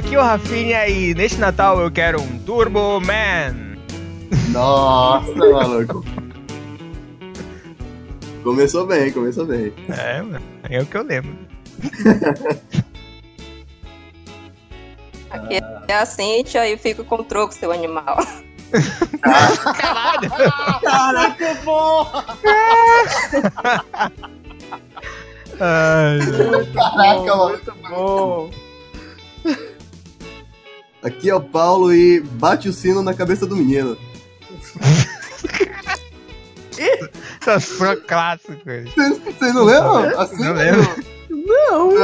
Aqui é o Rafinha e neste Natal eu quero um Turbo Man. Nossa, maluco. Começou bem, começou bem. É, mano, é o que eu lembro. Aqui é a Cintia e fico com o troco, seu animal. Caralho! Caraca, porra! Ai, Caraca, mano. Muito bom. Aqui é o Paulo e bate o sino na cabeça do menino. Essas foram clássicos. Vocês não lembram? Assim, Não lembro. Não, eu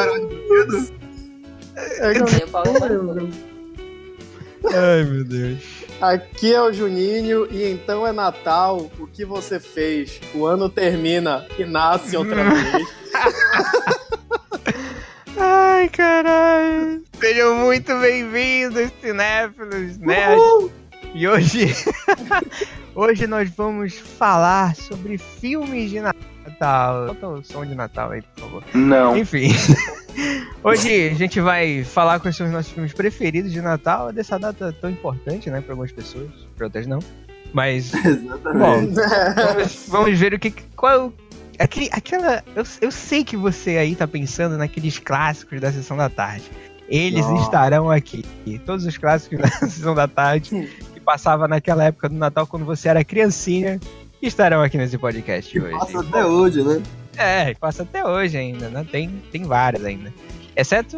não lembro. Ai, meu Deus. Aqui é o Juninho e então é Natal. O que você fez? O ano termina e nasce outra vez. Ai, caralho. Sejam muito bem-vindos, cinéfilos, nerds. Uhul. E hoje, hoje nós vamos falar sobre filmes de Natal. Bota o som de Natal aí, por favor. Não. Enfim, hoje a gente vai falar quais são os nossos filmes preferidos de Natal, dessa data tão importante, né, para algumas pessoas, para outras não. Mas, bom, Exatamente. vamos, vamos ver o que. Qual. Aquele, aquela. Eu, eu sei que você aí tá pensando naqueles clássicos da sessão da tarde. Eles Nossa. estarão aqui. Todos os clássicos da sessão da tarde que passava naquela época do Natal quando você era criancinha estarão aqui nesse podcast hoje. Passa até hoje, né? É, passa até hoje ainda, né? Tem, tem vários ainda. Exceto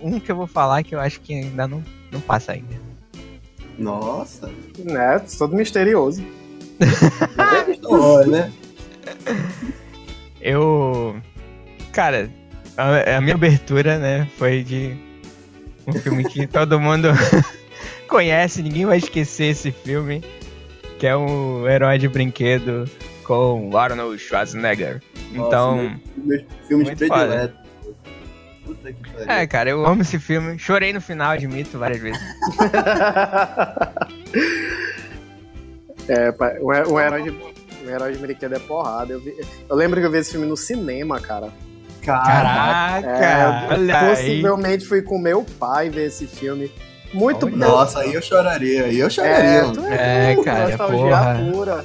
um que eu vou falar que eu acho que ainda não, não passa ainda. Nossa. né? Todo misterioso. Olha, né? Eu. Cara, a, a minha abertura, né, foi de um filme que todo mundo conhece, ninguém vai esquecer esse filme. Que é um herói de brinquedo com Arnold Schwarzenegger. Nossa, Então. meu- Meus filmes muito prediletos. Puta que pariu. É, cara, eu amo esse filme. Chorei no final, admito, várias vezes. é, o, o herói de, o herói de brinquedo é porrada. Eu, vi- eu lembro que eu vi esse filme no cinema, cara. Caraca! É, eu olha aí. possivelmente fui com meu pai ver esse filme. Muito Olha. bom. Nossa, aí eu choraria. Aí eu choraria, É, tu É, louco, cara, nostalgia porra. pura.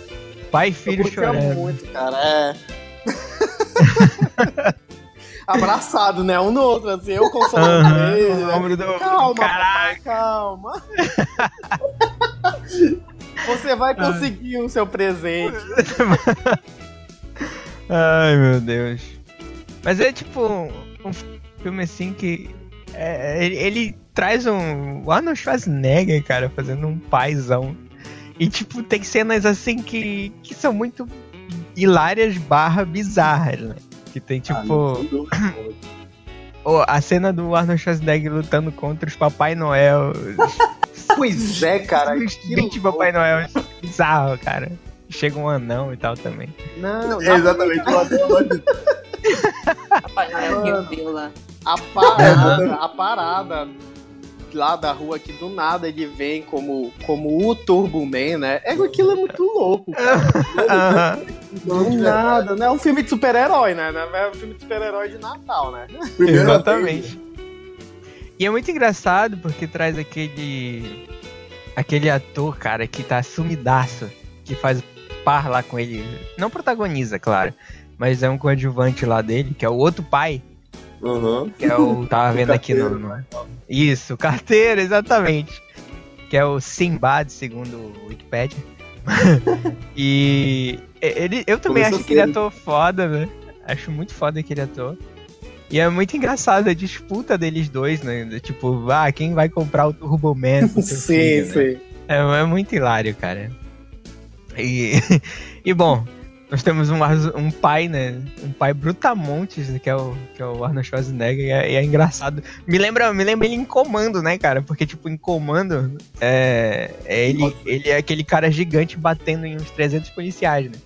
Pai e filho chorando. muito, cara. É. Abraçado, né? Um no outro, assim, eu consolando Aham, ele. o né? do- Calma, calma. Você vai conseguir o seu presente. Ai, meu Deus. Mas é tipo um, filme assim que. é, ele, ele traz um. O Arnold Schwarzenegger, cara, fazendo um paizão. E, tipo, tem cenas assim que, que são muito hilárias barra bizarras, né? Que tem, Ah, tipo. não, a cena do Arnold Schwarzenegger lutando contra os Papai Noel. Pois é, cara. Os que 20 louco. Papai Noel. Bizarro, cara. Chega um anão e tal também. Não, É exatamente. Eu adoro. Papai Noel Rio lá. a parada, a parada lá da rua que do nada ele vem como, como o Turbo Man, né? É aquilo é muito louco, cara. Aham. Do nada, né? É um filme de super-herói, né? É um filme de super-herói de Natal, né? Exatamente. E é muito engraçado porque traz aquele. aquele ator, cara, que tá sumidaço, que faz par lá com ele. Não protagoniza, claro. Mas é um coadjuvante lá dele, que é o outro pai. Aham. Que é o. Tava vendo aqui no. no- Isso, carteiro, exatamente. Que é o Simbad, segundo o Wikipedia. e ele, eu também Começou acho aquele cedo. ator foda, né? Acho muito foda aquele ator. E é muito engraçado a disputa deles dois, né? Tipo, ah, quem vai comprar o Turbo Man sim, filho, né? sim. É, é muito hilário, cara. E, e bom, nós temos um, um pai, né? Um pai brutamontes, que é o, que é o Arnold Schwarzenegger, e é, é engraçado. Me lembra, me lembra ele em comando, né, cara? Porque, tipo, em comando, é, é ele, ele é aquele cara gigante batendo em uns 300 policiais, né?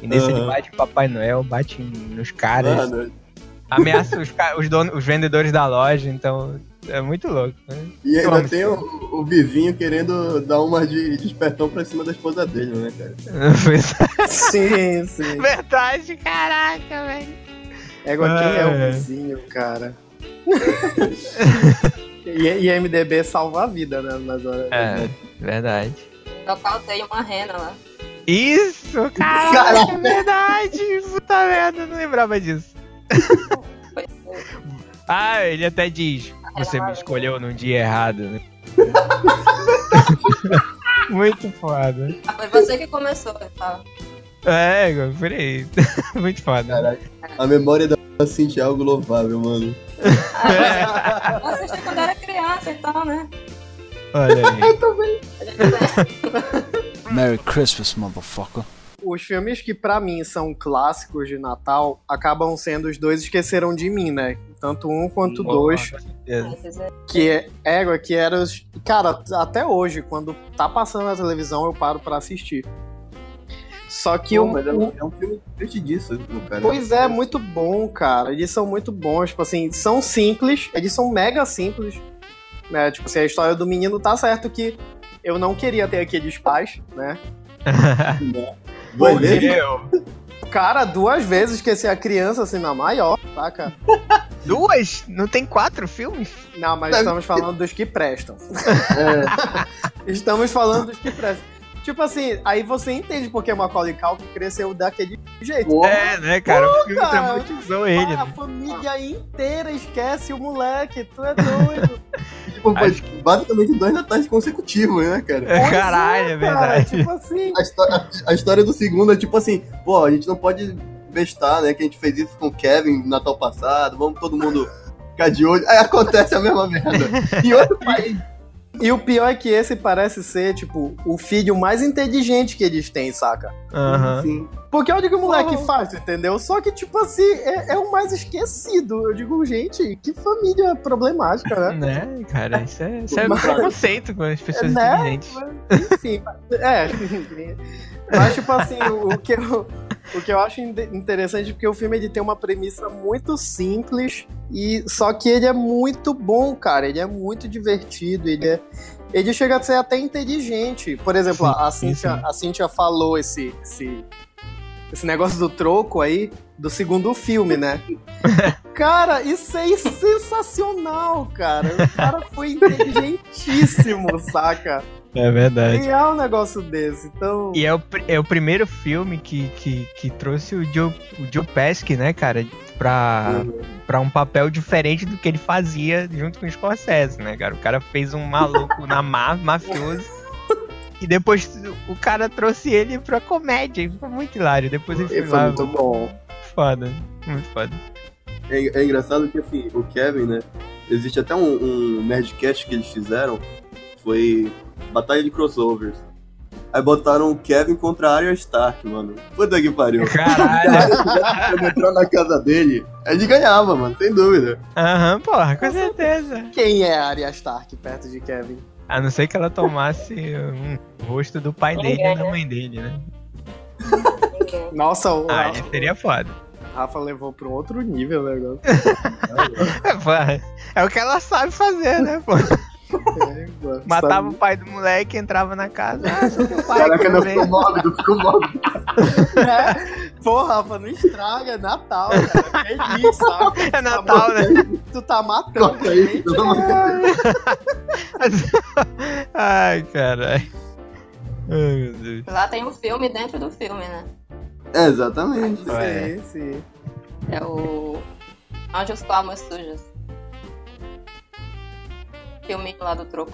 E nesse ele Aham. bate em Papai Noel, bate nos caras, Mano, ameaça os, os, donos, os vendedores da loja, então é muito louco, né? E ainda tem o, o vizinho querendo dar uma de, de espertão pra cima da esposa dele, né, cara? Sim, sim. Verdade, caraca, velho. É igual quem é É. o vizinho, cara. E, e MDB salva a vida, né? Nas horas. É, verdade. Nocautei uma rena lá. Isso, caraca, é verdade. Puta merda, eu não lembrava disso. Ah, ele até diz, você me escolheu num dia errado, né? Muito foda. Ah, foi você que começou, falo. É, por aí. Muito foda. Caraca, a memória da Cintia é algo louvável, mano. Eu assisti quando era criança, então, né? Olha aí. Merry Christmas, motherfucker. Os filmes que pra mim são clássicos de Natal acabam sendo os dois Esqueceram de Mim, né? Tanto um quanto dois. Com certeza. Esses é- Que é, égua, que era os. Cara, até hoje, quando tá passando na televisão, eu paro pra assistir. Só que Pô, o. mas é um, é um filme divertidíssimo, cara. Pois é, muito bom, cara. Eles são muito bons, tipo assim, são simples, eles são mega simples. Né? Tipo assim, a história do menino tá certo que eu não queria ter aqueles pais, né? Morreu. Cara, duas vezes esqueci a criança assim na maior, saca? Duas? Não tem quatro filmes? Não, mas estamos falando dos que prestam. É, Estamos falando dos que prestam. Tipo assim, aí você entende porque Macaulay Culkin cresceu daquele jeito. É, né, cara? o filme cara. traumatizou ele. A né? família inteira esquece o moleque, tu é doido. tipo, foi basicamente dois natais consecutivos, né, cara? Pois Caralho, é cara, verdade. Tipo assim. A, histó- a- a história do segundo é tipo assim, pô, a gente não pode bestar, né? Que a gente fez isso com o Kevin no Natal passado, vamos todo mundo ficar de olho. Aí acontece a mesma merda. Em outro país. E o pior é que esse parece ser, tipo, o filho mais inteligente que eles têm, saca? Aham. Sim. Porque olha o que o moleque Oh. faz, entendeu? Só que, tipo assim, é, é o mais esquecido. Eu digo, gente, que família problemática, né? Né, cara? Isso é, isso é Mas- preconceito com as pessoas Né? inteligentes. Mas, Enfim, é. Mas, tipo assim, o, o que eu, o que eu acho in- interessante é porque o filme ele tem uma premissa muito simples, e só que ele é muito bom, cara. Ele é muito divertido, ele é. Ele chega a ser até inteligente. Por exemplo, Sim, a, Cynthia, sim. a Cynthia falou esse, esse, esse negócio do troco aí, do segundo filme, né? Cara, isso é sensacional, cara. O cara foi inteligentíssimo, saca? É verdade. Criar um negócio desse. Então. E é o, é o primeiro filme que, que, que trouxe o Joe, o Joe Pesci, né, cara, pra, pra um papel diferente do que ele fazia junto com o Scorsese, né, cara? O cara fez um maluco na ma, mafioso. E depois o cara trouxe ele pra comédia. e Foi muito hilário. Depois ele foi, E foi lá. muito bom. Foda. Muito foda. É, é engraçado que assim, o Kevin, né? Existe até um, um Nerdcast que eles fizeram. Foi Batalha de Crossovers. Aí botaram o Kevin contra a Arya Stark, mano. Puta que pariu. Caralho. Quando entrar na casa dele, ele ganhava, mano, sem dúvida. Aham, porra, com certeza. Quem é a Arya Stark perto de Kevin? A não ser que ela tomasse um rosto do pai dele e da mãe dele, né? Ninguém. Nossa, o Ah, Rafa, ele seria foda. Rafa levou pra um outro nível o negócio. É, é o que ela sabe fazer, né, pô? É, Matava o pai do moleque, entrava na casa. Ah, sou teu pai, Caraca, não ficou mórbido, ficou mórbido. É. Pô, Rafa, não estraga, é Natal, cara. Feliz, sabe? É Natal, né? Tu tá matando. Corta isso, gente. amor de Deus. Ai, caralho. Ai, meu Deus. Lá tem um filme dentro do filme, né? É, exatamente. É. Sim, sim. É o Onde os Palmas Sujas. Filminho lá do troco.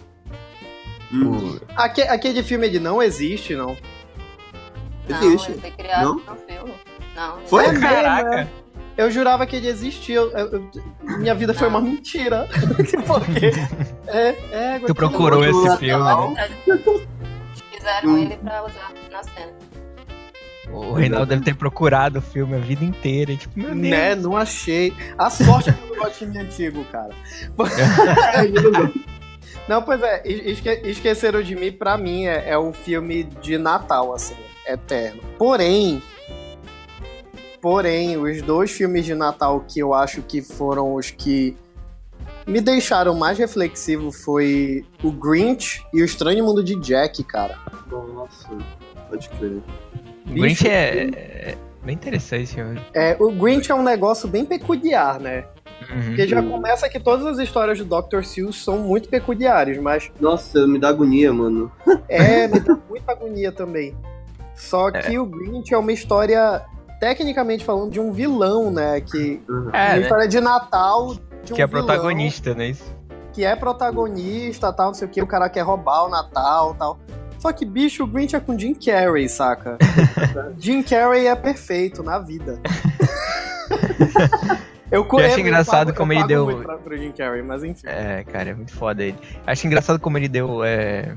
Hum. Aque- aquele filme ele não existe, não. Não, Existe. ele foi criado Não? no filme. Não, não Foi? É mesmo, Caraca. é. Eu jurava que ele existia. eu- eu- minha vida foi uma mentira. Porque. É, é, Tu procurou esse filme, né? Fizeram Hum. ele pra usar na cena. O Reinaldo deve ter procurado o filme a vida inteira. e, Tipo, meu Deus. Né, não achei. A sorte é que eu não gosto de filme antigo, cara. Não, pois é, esque Esqueceram de Mim, pra mim, é, é um filme de Natal, assim, eterno. Porém, porém, os dois filmes de Natal que eu acho que foram os que me deixaram mais reflexivo foi o Grinch e o Estranho Mundo de Jack, cara. Nossa, pode crer. O Grinch é, é bem interessante esse filme. É, o Grinch é um negócio bem peculiar, né? Uhum. Porque já começa que todas as histórias do Dr. Seuss são muito peculiares, mas Nossa, me dá agonia, mano. é, me dá muita agonia também. Só que o Grinch é uma história, tecnicamente falando, de um vilão, né? Que, É, uma né? história de Natal de um Que é vilão protagonista, né? Isso. que é protagonista, tal, não sei o que, o cara quer roubar o Natal, tal. Só que, bicho, o Grinch é com Jim Carrey, saca? Jim Carrey é perfeito na vida. eu Eu acho engraçado pago- como eu ele deu- pra, pro Jim Carrey, mas enfim. É, cara, é muito foda ele. Acho engraçado como ele deu. É,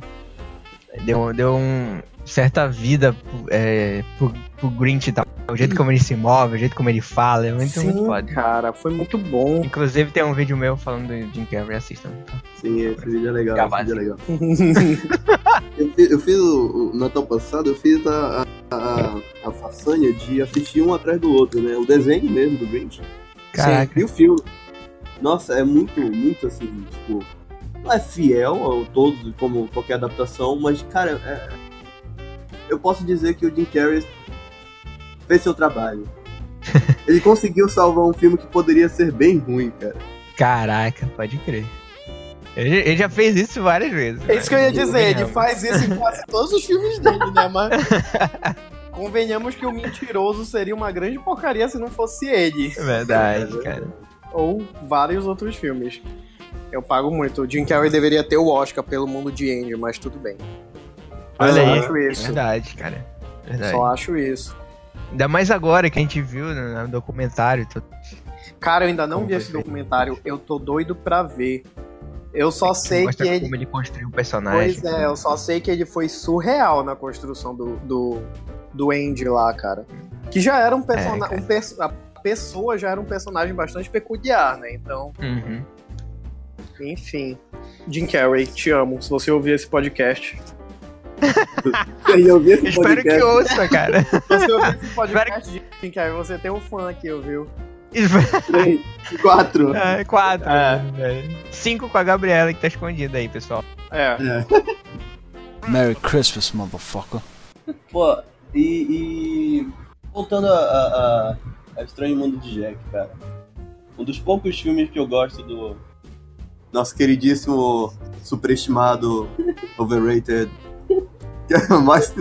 deu, deu um certa vida é, pro, pro Grinch e tal. O jeito como ele se move, o jeito como ele fala, é muito, Sim, muito foda. cara, foi muito bom. Inclusive tem um vídeo meu falando do Jim Carrey, assistam. tá? Sim, esse vídeo é legal. Esse vídeo é legal. Eu fiz, eu fiz o, o Natal passado, eu fiz a, a, a, a façanha de assistir um atrás do outro, né? O desenho mesmo do Grinch. Caraca. E o filme. Nossa, é muito, muito assim, tipo. Não é fiel a todos, como qualquer adaptação, mas, cara, é- eu posso dizer que o Jim Carrey fez seu trabalho. Ele conseguiu salvar um filme que poderia ser bem ruim, cara. Caraca, pode crer. Ele, já fez isso várias vezes. É isso que eu ia né? dizer, ele faz isso em quase todos os filmes dele, né? Mas convenhamos que o mentiroso seria uma grande porcaria se não fosse ele. É Verdade, cara. Ou vários outros filmes. Eu pago muito. O Jim Carrey deveria ter o Oscar pelo mundo de Andy, mas tudo bem. Olha Só aí. acho isso. Verdade, cara. Verdade. Só acho isso. Ainda mais agora que a gente viu no, documentário. tô- Cara, eu ainda não Como vi esse feito? documentário. Eu tô doido pra ver. Eu só sei que ele. como ele construiu o personagem. Pois é, eu só sei que ele foi surreal na construção do, do, do Andy lá, cara. Que já era um personagem. cara. um perso- a pessoa já era um personagem bastante peculiar, né? Então, Uhum. enfim. Jim Carrey, te amo. Se você ouvir esse podcast. Eu vi esse Espero que ouça, cara. Se você ouvir esse podcast de Jim Carrey, você tem um fã aqui, ouviu? Três, Quatro. É, quatro. É. velho. Cinco com a Gabriela que tá escondida aí, pessoal. É. Merry Christmas, motherfucker. Pô, e. e- Voltando a, a, a, a Estranho Mundo de Jack, cara. Um dos poucos filmes que eu gosto do. Nosso queridíssimo, superestimado, overrated. Que é mais.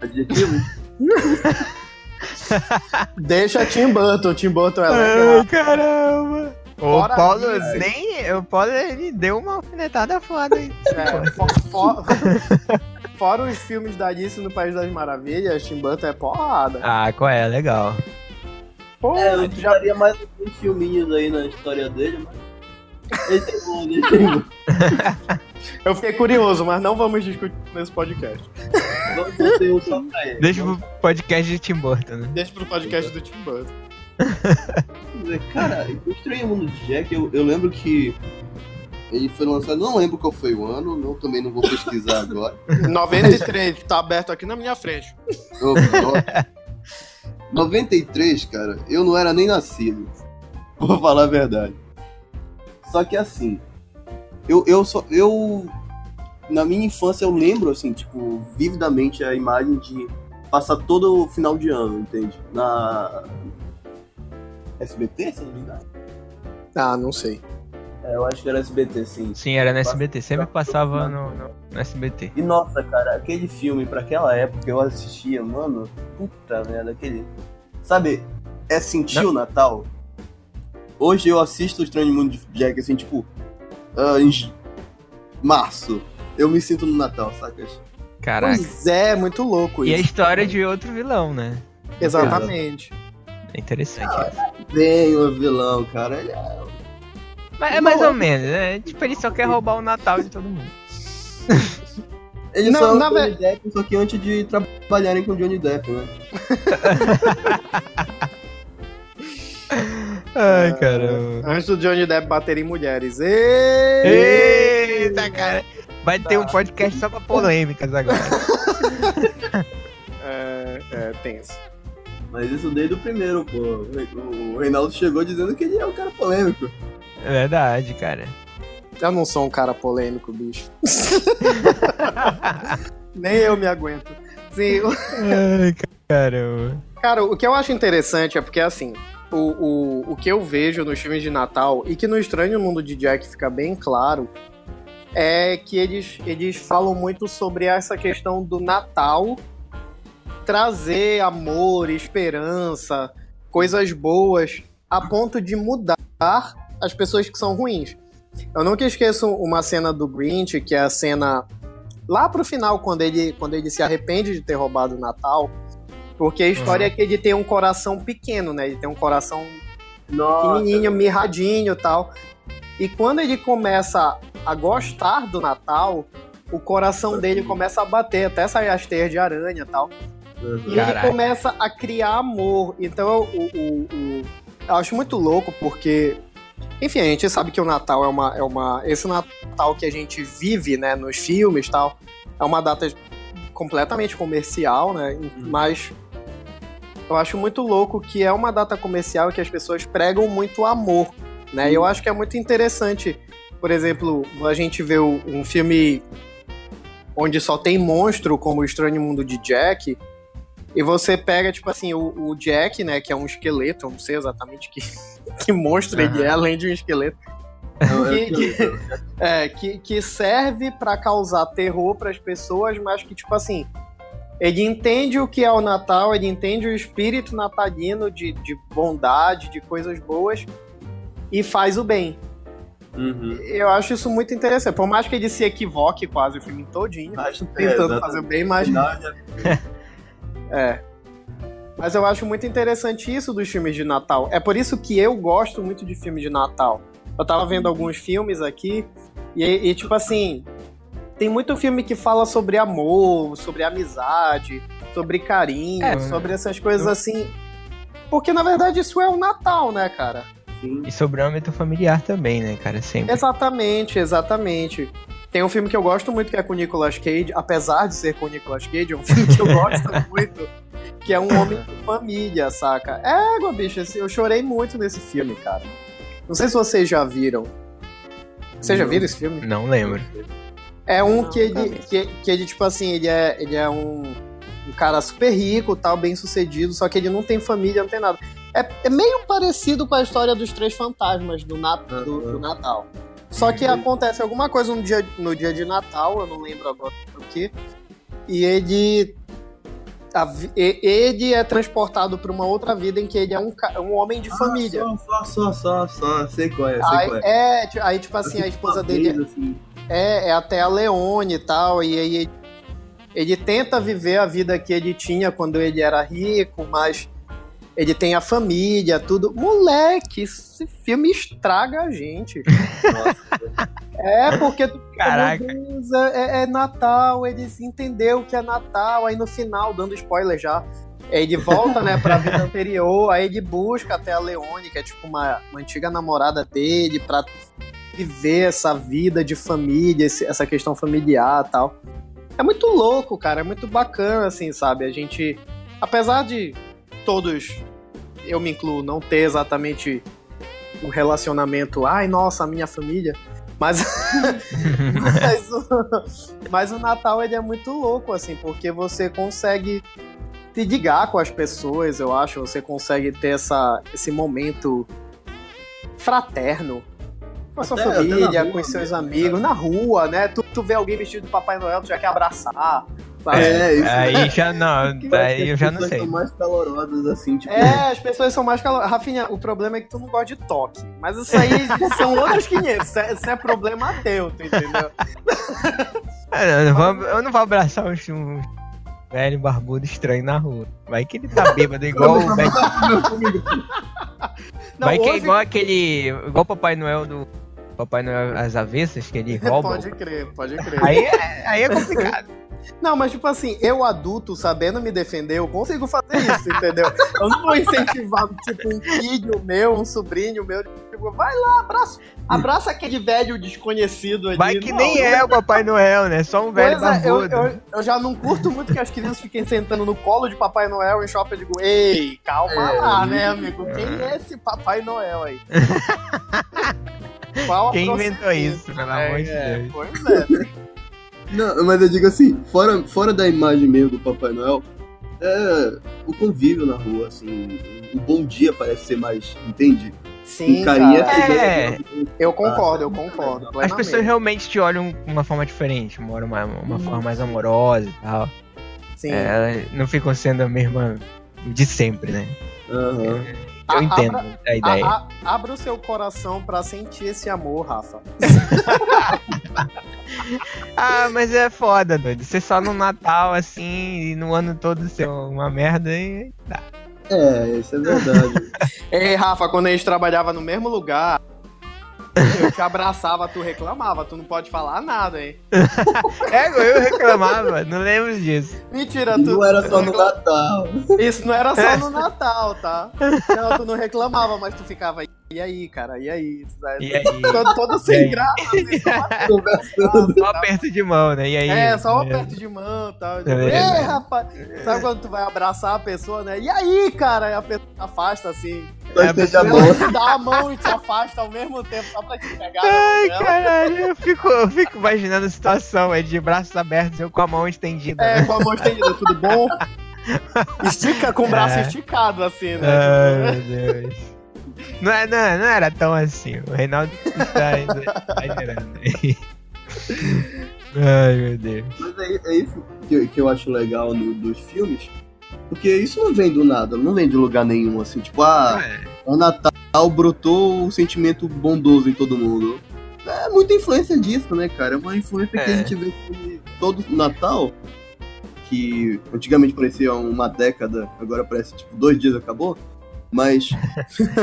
Adjetivo? Deixa Tim Burton. Tim Burton é legal. Ai, caramba. O Fora Paulo isso. nem. O Paulo ele deu uma alfinetada foda aí. É, fo- fo- Fora os filmes da Alice no País das Maravilhas, Tim Burton é porrada. Ah, qual é? Legal. Pô, É, eu já daria mais alguns filminhos aí na história dele, mas. Ele tem bom, ele tem bom. Eu fiquei curioso, mas não vamos discutir nesse podcast. Vamos ter um só pra ele. Deixa pro podcast de Tim Burton, né? Deixa pro podcast do Tim Burton. Cara, o Estranho Mundo de Jack, eu, eu lembro que ele foi lançado, não lembro qual foi o ano, não, também não vou pesquisar agora. 93, tá aberto aqui na minha frente. Ô, nossa. 93, cara, eu não era nem nascido. Vou falar a verdade. Só que assim, eu, eu só. Eu. Na minha infância eu lembro, assim, tipo, vividamente a imagem de passar todo o final de ano, entende? Na. SBT, se não me engano? Ah, não sei. É, eu acho que era SBT, sim. Sim, era no SBT. Sempre passava no, no, no SBT. E nossa, cara, aquele filme pra aquela época eu assistia, mano, puta merda, aquele. Sabe, é sentir o Natal? Hoje eu assisto o Estranho Mundo de Jack, assim, tipo, ah, em março. Eu me sinto no Natal, sacas? Caraca. Pois é, muito louco E a isso. história de outro vilão, né? Exatamente. É interessante isso. Bem o vilão, cara. Ele é... Mas é mais ou menos, né? Tipo, ele só quer roubar o Natal de todo mundo. Ele Não, só é o na Johnny ve- Depp, só que antes de trabalharem com o Johnny Depp, né? Ai, caramba. Antes do Johnny Depp bater em mulheres. Eita, cara. Vai ter um podcast só pra polêmicas agora. É, é tenso. Mas isso desde o primeiro, pô. O Reinaldo chegou dizendo que ele é um cara polêmico. É verdade, cara. Eu não sou um cara polêmico, bicho. Nem eu me aguento. Sim, o- Ai, caramba. cara, o que eu acho interessante é porque, assim, o, o, o que eu vejo nos filmes de Natal, e que no Estranho Mundo de Jack fica bem claro, é que eles, eles falam muito sobre essa questão do Natal trazer amor, esperança, coisas boas, a ponto de mudar as pessoas que são ruins. Eu nunca esqueço uma cena do Grinch, que é a cena lá pro final, quando ele, quando ele se arrepende de ter roubado o Natal. Porque a história Uhum. é que ele tem um coração pequeno, né? Ele tem um coração Nossa, pequenininho, mirradinho e tal. E quando ele começa a gostar do Natal, o coração dele começa a bater, até sair as teias de aranha e tal. E Caraca. ele começa a criar amor. Então o, o- o- eu acho muito louco porque. Enfim, a gente sabe que o Natal é uma. É uma esse Natal que a gente vive, né, nos filmes e tal, é uma data completamente comercial, né? Mas eu acho muito louco que é uma data comercial que as pessoas pregam muito amor, né? E eu acho que é muito interessante, por exemplo, a gente vê um filme onde só tem monstro, como o Estranho Mundo de Jack, e você pega, tipo assim, o, o Jack, né, que é um esqueleto, eu não sei exatamente que, que monstro ele é, além de um esqueleto, é, que- é, que, que serve pra causar terror pras pessoas, mas que, tipo assim, ele entende o que é o Natal, ele entende o espírito natalino de, de bondade, de coisas boas, e faz o bem. Uhum. Eu acho isso muito interessante. Por mais que ele se equivoque quase o filme todinho, Acho que tentando é, fazer o bem, mas É. Mas eu acho muito interessante isso dos filmes de Natal. É por isso que eu gosto muito de filme de Natal. Eu tava vendo alguns filmes aqui e, e, tipo assim, tem muito filme que fala sobre amor, sobre amizade, sobre carinho, É, sobre essas coisas eu- assim. Porque na verdade isso é o Natal, né, cara? Sim. E sobre o âmbito familiar também, né, cara? Sempre. Exatamente, exatamente. Tem um filme que eu gosto muito que é com o Nicolas Cage, apesar de ser com o Nicolas Cage, é um filme que eu gosto muito, que é um homem de família, saca? É, égua, bicho, eu chorei muito nesse filme, cara. Não sei se vocês já viram. Vocês já viram esse filme? Não lembro. É um Não, que ele, que, que ele, tipo assim, ele é, ele é um, um cara super rico, tal, bem sucedido, só que ele não tem família, não tem nada. É, é meio parecido com a história dos três fantasmas do, Nat, do, do Natal. Só que acontece alguma coisa no dia, no dia de Natal, eu não lembro agora o que, e ele. a ele é transportado para uma outra vida em que ele é um, um homem de família. Ah, Só, só, só, só, só. Sei qual é, sei Aí, qual é. é, aí, tipo assim, a esposa Uma dele vez, assim, é, é até a Leone e tal, e aí ele tenta viver a vida que ele tinha quando ele era rico, mas ele tem a família, tudo. Moleque, esse filme estraga a gente. é, porque Caraca. é, é Natal, ele entendeu que é Natal, aí no final, dando spoiler já, ele volta, né, pra vida anterior, aí ele busca até a Leone, que é tipo uma, uma antiga namorada dele, pra viver essa vida de família, esse- essa questão familiar e tal. É muito louco, cara, é muito bacana, assim, sabe? A gente, apesar de todos, eu me incluo, não ter exatamente um relacionamento, ai, nossa, a minha família, mas, mas, o, mas o Natal ele é muito louco, assim, porque você consegue se ligar com as pessoas, eu acho, você consegue ter essa, esse momento fraterno com a sua Até- até família, rua com os seus mesmo, amigos, na rua, né? Tu, tu vê alguém vestido de Papai Noel, tu já quer abraçar. Sabe? É, isso Aí já não, aí eu já não As pessoas sei. são mais calorosas, assim, tipo... É, as pessoas são mais calorosas. Rafinha, o problema é que tu não gosta de toque. Mas isso aí são outros 500. Isso é, isso é problema teu, tu entendeu? Ah, Eu não vou, eu não vou abraçar um, um velho barbudo estranho na rua. Vai que ele tá bêbado igual o Vai que é igual aquele. Igual o Papai Noel do. Papai Noel às avessas, que ele rouba. Pode crer, pode crer. Aí é, aí é complicado. Não, mas tipo assim, eu adulto, sabendo me defender, eu consigo fazer isso, entendeu? Eu não vou incentivar, tipo, um filho meu, um sobrinho meu, tipo, vai lá, abraça, abraça aquele velho desconhecido ali. Vai que Não, nem não é o Papai Noel, né? Só um velho Pois é, eu, eu, eu já não curto muito que as crianças fiquem sentando no colo de Papai Noel em shopping. Eu digo, ei, calma É, lá, né, amigo? Quem é esse Papai Noel aí? Quem inventou isso, pelo amor de É, Deus? Pois é. Não, mas eu digo assim, fora, fora da imagem meio do Papai Noel, é o convívio na rua, assim. O bom dia parece ser mais, entende? Sim, carinha cara. pegando É. aquela- Eu concordo, eu concordo. As plenamente. pessoas realmente te olham de uma forma diferente, uma, uma, uma forma mais amorosa e tal. Sim. É, não ficam sendo a mesma de sempre, né? Aham. Eu A- entendo abra- a ideia. A- a- abra o seu coração pra sentir esse amor, Rafa. Ah, mas é foda, doido. Você só no Natal, assim, e no ano todo ser uma merda e. É, isso é verdade. Ei, Rafa, quando a gente trabalhava no mesmo lugar, eu te abraçava, tu reclamava, tu não pode falar nada, hein? É, eu reclamava, não lembro disso. Mentira, tu. não era só no Natal. Isso não era só no Natal, tá? Não, tu não reclamava, mas tu ficava. E aí, cara? E aí? E aí? Todo, todo E sem aí? graça. assim, Conversando. Só aperto de mão, né? E aí? É, só um aperto de mão e tal. É. Ei, rapaz! Sabe quando tu vai abraçar a pessoa, né? E aí, cara? E a pessoa afasta assim. Só É, esteja você- bom. Dá a mão e te afasta ao mesmo tempo, só pra te pegar. Ai, né? caralho, eu fico, eu fico imaginando a situação, é de braços abertos, eu com a mão estendida. É, né? com a mão estendida, tudo bom? Estica com o braço É. esticado, assim, né? Ai, meu Deus. Não, é- não, não era tão assim. O Reinaldo está ainda exagerando aí. Ai, meu Deus. Mas é, é isso que, que eu acho legal no- dos filmes. Porque isso não vem do nada, não vem de lugar nenhum, assim, tipo, ah, É, o Natal brotou um sentimento bondoso em todo mundo. É muita influência disso, né, cara? É uma influência que É. a gente vê que todo Natal, que antigamente parecia uma década, agora parece tipo dois dias acabou. Mas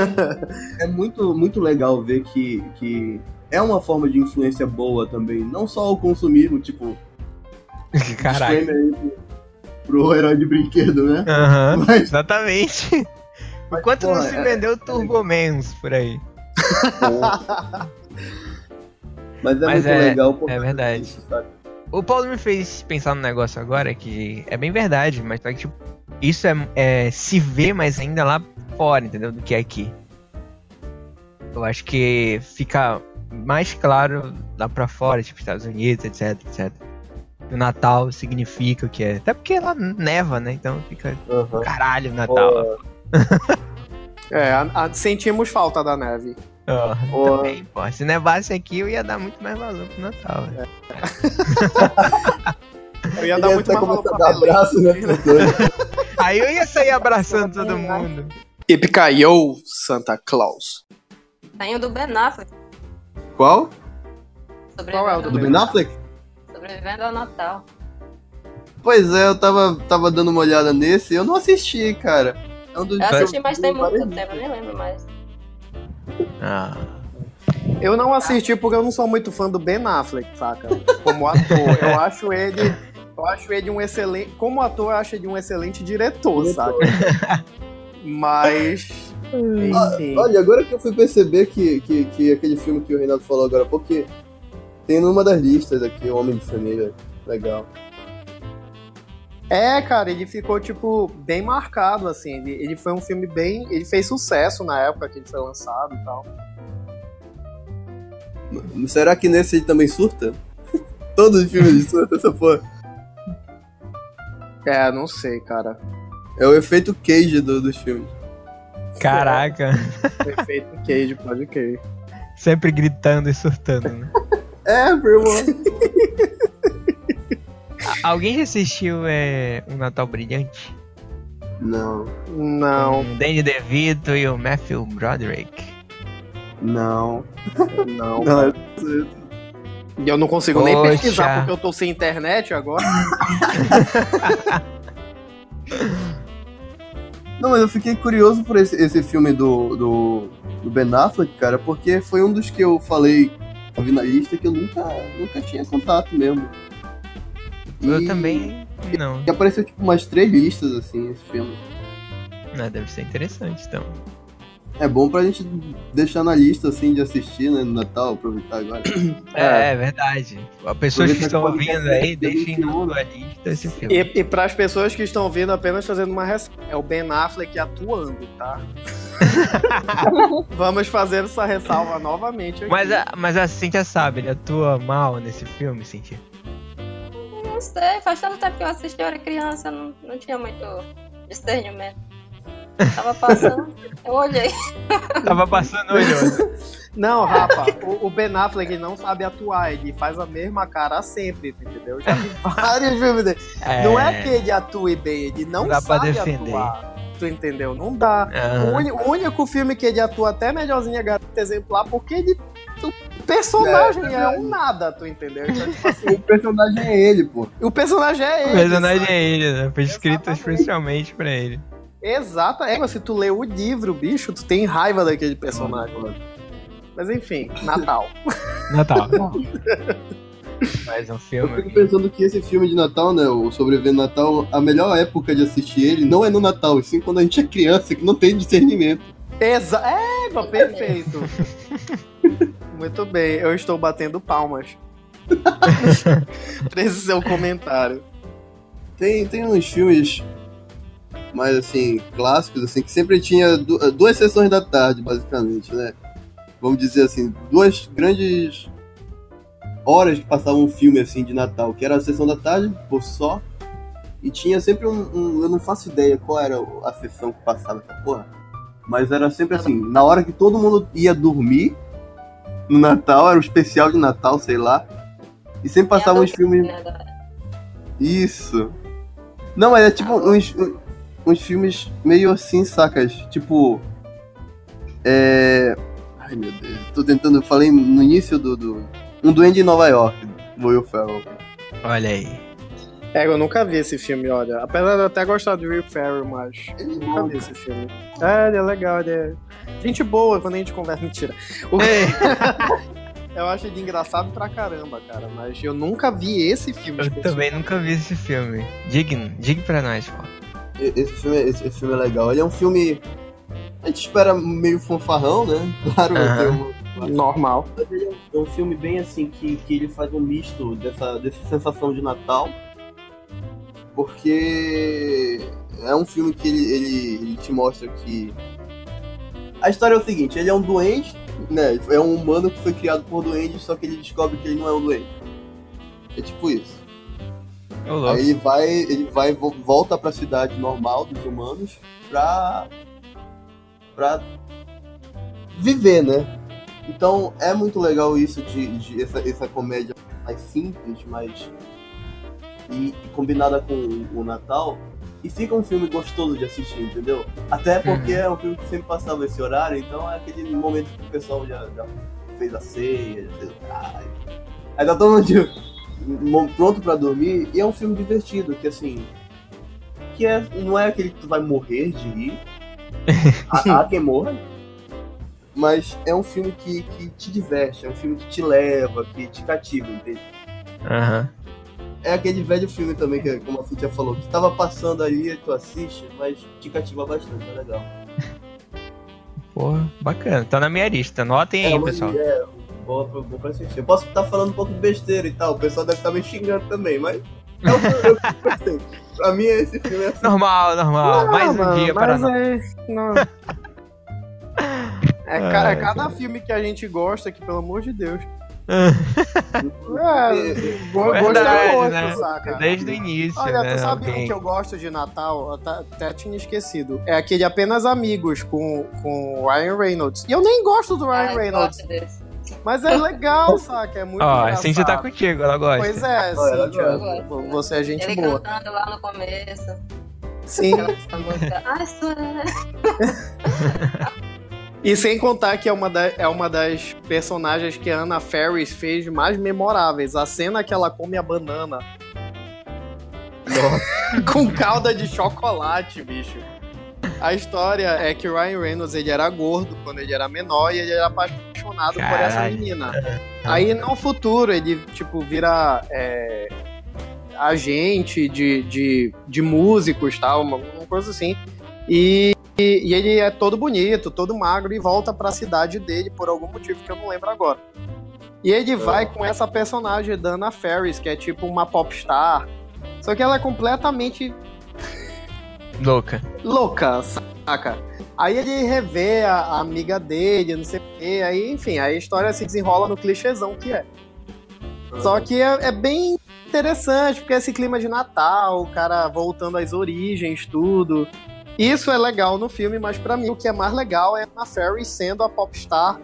é muito, muito legal ver que, que é uma forma de influência boa também. Não só o consumismo, tipo, Caralho. aí pro, pro herói de brinquedo, né? Aham, Mas, exatamente. Enquanto não porra, se é- vendeu Turbomans por aí. mas é Mas muito é- legal é verdade. disso, sabe? O Paulo me fez pensar num negócio agora que é bem verdade, mas só que, tipo, isso é, é se vê mais ainda lá fora, entendeu? Do que aqui. Eu acho que fica mais claro lá pra fora, tipo, Estados Unidos, etc, etc. O Natal significa o que é. Até porque lá neva, né? Então fica Aham. caralho Natal. É, a- a- sentimos falta da neve. Ó, Pô. também, pô. Se nevasse aqui, eu ia dar muito mais valor pro Natal. né? Eu ia Ele dar ia muito mais valor Belém. abraço né. Aí eu ia sair abraçando todo mundo. Ipicaiou Santa Claus. Tem o do Ben Affleck. Qual? Qual é o Sobrevivendo, Do Ben Affleck? sobrevivendo ao Natal. Pois é, eu tava, tava dando uma olhada nesse e eu não assisti, cara. É um dos Eu assisti, mas tem eu muito tempo, eu nem lembro mais. Ah. Eu não assisti porque eu não sou muito fã do Ben Affleck, saca? Como ator. Eu acho ele. Eu acho ele um excelente. Como ator, eu acho ele um excelente diretor, saca? Mas. Enfim. Olha, agora que eu fui perceber que, que, que aquele filme que o Reinaldo falou agora, porque tem numa das listas aqui, O Homem de Família. Legal. É, cara, ele ficou, tipo, bem marcado, assim. Ele, ele foi um filme bem. Ele fez sucesso na época que ele foi lançado e tal. Será que nesse ele também surta? Todos os filmes de surta, essa porra. É, não sei, cara. É o efeito Cage do, dos filmes. Caraca. Perfeito Cage, pode crer. Sempre gritando e surtando, né? É, meu irmão. Alguém já assistiu é, Um Natal Brilhante? Não, Não, Com o Danny DeVito e o Matthew Broderick. não. não. Não, E eu não consigo nem Poxa. pesquisar porque eu tô sem internet agora. Não, mas eu fiquei curioso por esse, esse filme do, do, do Ben Affleck, cara, porque foi um dos que eu falei, eu vi na lista, que eu nunca, nunca tinha contato mesmo. Eu E- também não. E apareceu tipo umas três listas, assim, esse filme. Não, deve ser interessante, então. É bom pra gente deixar na lista, assim, de assistir, né, no Natal, aproveitar agora. É, é verdade. As pessoas que estão ouvindo aí, deixem 21, na sua lista esse filme. E, e para as pessoas que estão vindo, apenas fazendo uma ressalva. É o Ben Affleck atuando, tá? Vamos fazer essa ressalva novamente aqui. Mas a, mas a Cintia sabe, ele atua mal nesse filme, Cintia. Não sei, faz tanto tempo que eu assisti, eu era criança, não, não tinha muito discernimento. Tava passando, eu olhei. Tava passando olhando. Não, Rafa, o, o Ben Affleck não sabe atuar, ele faz a mesma cara sempre, entendeu? Eu já vi vários filmes dele. Não é que ele atue bem, ele não, Não dá pra sabe defender. atuar. Tu entendeu? Não dá. Aham. O, o único filme que ele atua até melhorzinho é Garota Exemplar, porque ele. O personagem é, um nada, tu entendeu? Então, tipo assim, O personagem é ele, pô. o personagem é ele. O personagem sabe? é ele, né? Foi escrito Exatamente. especialmente pra ele. Exato. É, mas se tu lê o livro, bicho, tu tem raiva daquele personagem. Mas enfim, Natal. Natal. Mais um Eu filme. fico pensando que esse filme de Natal, né, o Sobrevivendo Natal, a melhor época de assistir ele não é no Natal, e sim quando a gente é criança, que não tem discernimento. Exa é, perfeito. Muito bem, eu estou batendo palmas. pra esse seu comentário. Tem, tem uns filmes mais, assim, clássicos, assim, que sempre tinha du- duas sessões da tarde, basicamente, né? Vamos dizer assim, duas grandes horas que passavam um filme, assim, de Natal, que era a sessão da tarde, por só, e tinha sempre um, um- Eu não faço ideia qual era a sessão que passava essa porra, mas era sempre assim, na hora que todo mundo ia dormir, no Natal, era o especial de Natal, sei lá, e sempre passavam uns filmes... Isso. Não, mas é tipo uns, uns filmes meio assim, sacas? Tipo. É. Ai meu Deus, tô tentando. Eu falei no início do. do... Um Duende em Nova York, do Will Ferrell. Olha aí. É, eu nunca vi esse filme, olha. Apesar de eu até gostar do Will Ferrell, mas Ele eu nunca vi esse filme. É, ele é legal, ele é. Gente boa quando a gente conversa. Mentira. O- Ei, Eu acho ele engraçado pra caramba, cara. Mas eu nunca vi esse filme. eu também nunca vi esse filme. Digno, diga pra nós, pô. Esse filme, esse, esse filme é legal. Ele é um filme. A gente espera meio fanfarrão, né? Claro, um- Normal. Mas ele é um filme bem assim que, que ele faz um misto dessa, dessa sensação de Natal. Porque é um filme que ele, ele, ele te mostra que. A história é o seguinte, ele é um doente, né? É um humano que foi criado por doente, só que ele descobre que ele não é um doente. É tipo isso. Louco. Aí ele vai, ele vai vo- volta pra cidade normal dos humanos pra pra viver, né? Então é muito legal isso de, de essa, essa comédia mais simples, mais e, e combinada com o, o Natal e fica um filme gostoso de assistir, entendeu? Até porque é um filme que sempre passava esse horário, então é aquele momento que o pessoal já, já fez a ceia, já fez o caralho. Aí tá todo mundo pronto pra dormir e é um filme divertido, que assim. Que é, não é aquele que tu vai morrer de rir. Há, há quem morra. Mas é um filme que, que te diverte, é um filme que te leva, que te cativa, entende? Aham. É aquele velho filme também, que, como a Cintia falou, que tava passando ali, tu assiste, mas te cativa bastante, é legal. Porra, bacana. Tá na minha lista. Anotem aí, é, pessoal. É, bom, pra- bom pra assistir. Eu posso estar falando um pouco de besteira e tal, o pessoal deve estar me xingando também, mas é filme eu gostei. Pra mim, esse filme é assim. Normal, normal. Não, Mais um mano, dia para mas nós. é, não. É, ca- Ai, é cada filme que a gente gosta, que pelo amor de Deus. É, go- gosto é Verdade, gosto, né? saca? Desde o início, Olha, né? tu sabe Alguém- o que eu gosto de Natal? Eu até tinha esquecido. É aquele Apenas Amigos com, com o Ryan Reynolds. E eu nem gosto do Ah, Ryan eu Reynolds, gosto desse. mas é legal, saca? É muito Ó, engraçado. assim você tá contigo, ela gosta. Pois é, vo- você é gente Ele boa. cantando lá no começo. Sim. Aquela música. Ai, sua... E sem contar que é uma, da- é uma das personagens que a Anna Ferris fez mais memoráveis. A cena que ela come a banana com calda de chocolate, bicho. A história é que o Ryan Reynolds ele era gordo quando ele era menor e ele era apaixonado por essa Caralho. menina. Aí no futuro ele tipo vira é, agente de, de, de músicos tal, uma, uma coisa assim. E, e, e ele é todo bonito, todo magro e volta pra cidade dele por algum motivo que eu não lembro agora. E ele vai com essa personagem da Anna Ferris, que é tipo uma popstar. Só que ela é completamente Louca. louca, saca? Aí ele revê a, a amiga dele, não sei o quê, aí, enfim, aí a história se desenrola no clichêzão que é. Só que é, é bem interessante, porque esse clima de Natal, o cara voltando às origens, tudo. Isso é legal no filme, mas pra mim o que é mais legal é a Ferry sendo a popstar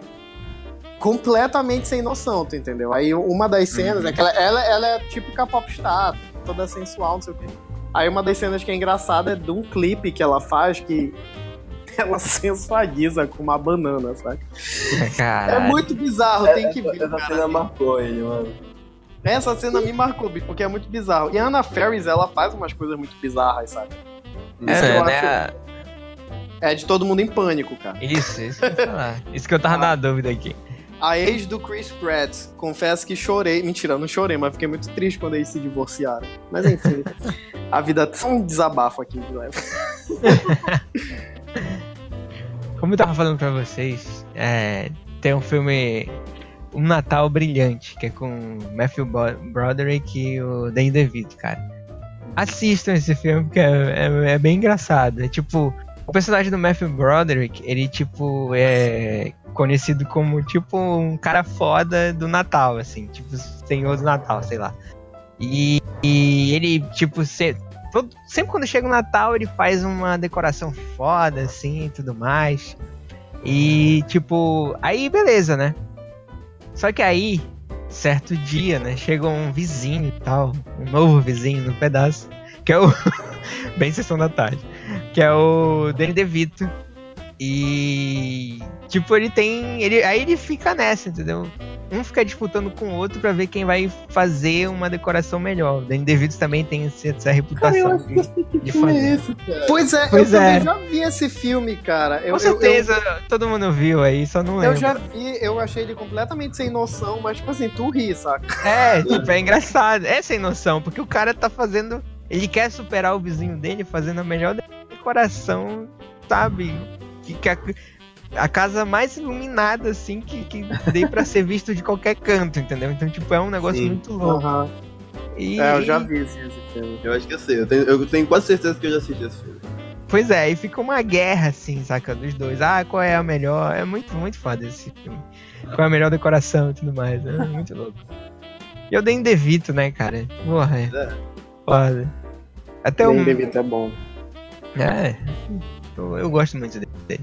completamente sem noção, tu entendeu? Aí uma das cenas Uhum. é que ela, ela, ela é típica popstar, toda sensual, não sei o quê. Aí uma das cenas que é engraçada é de um clipe que ela faz que ela sensualiza com uma banana, sabe? É Caralho. muito bizarro, tem que ver. Essa cena marcou ele, mano. Essa cena me marcou, porque é muito bizarro. E a Anna Ferris, ela faz umas coisas muito bizarras, sabe? Isso É, né? acho- É de todo mundo em pânico, cara. Isso, isso que eu. Isso que eu tava na dúvida aqui. A ex do Chris Pratt, confesso que chorei. Mentira, não chorei, mas fiquei muito triste quando eles se divorciaram. Mas enfim, a vida é tão desabafo aqui, Guilherme. Como eu tava falando pra vocês, é, tem um filme Um Natal Brilhante, que é com Matthew Broderick e o Danny DeVito, cara. Assistam esse filme, porque é, é- é bem engraçado. É tipo, o personagem do Matthew Broderick, ele, tipo, é conhecido como, tipo, um cara foda do Natal, assim. Tipo, senhor do Natal, sei lá. E, e ele, tipo, se- todo- sempre quando chega o Natal, ele faz uma decoração foda, assim, e tudo mais. E, tipo, aí beleza, né? Só que aí, certo dia, né, chega um vizinho e tal, um novo vizinho no pedaço, que é o. Bem sessão da tarde. Que é o Danny DeVito. E. Tipo, ele tem. Ele, aí ele fica nessa, entendeu? Um fica disputando com o outro pra ver quem vai fazer uma decoração melhor. O Danny DeVito também tem essa, essa reputação de, de fazer. esse, cara? Pois é, Pois eu é. também já vi esse filme, cara. Eu, Com eu- eu- certeza, todo mundo viu aí, só não Eu, lembro. já vi, eu achei ele completamente sem noção, mas tipo assim, tu ri, saca? É, tipo, é engraçado. É sem noção, porque o cara tá fazendo. Ele quer superar o vizinho dele fazendo a melhor decoração, sabe? Que, que a, a casa mais iluminada, assim, que, que dê pra ser visto de qualquer canto, entendeu? Então, tipo, é um negócio Sim. muito louco. Aham. E, É, eu já vi esse, esse filme. Eu acho que eu sei. Eu tenho, eu tenho quase certeza que eu já assisti esse filme. Pois é, e fica uma guerra, assim, saca? Dos dois. Ah, qual é a melhor? É muito, muito foda esse filme. Qual é a melhor decoração e tudo mais. É muito louco. E eu dei em DeVito, né, cara? Porra, é. É. Foda. Até Danny um. DeVito é bom. É. Eu, eu gosto muito dele.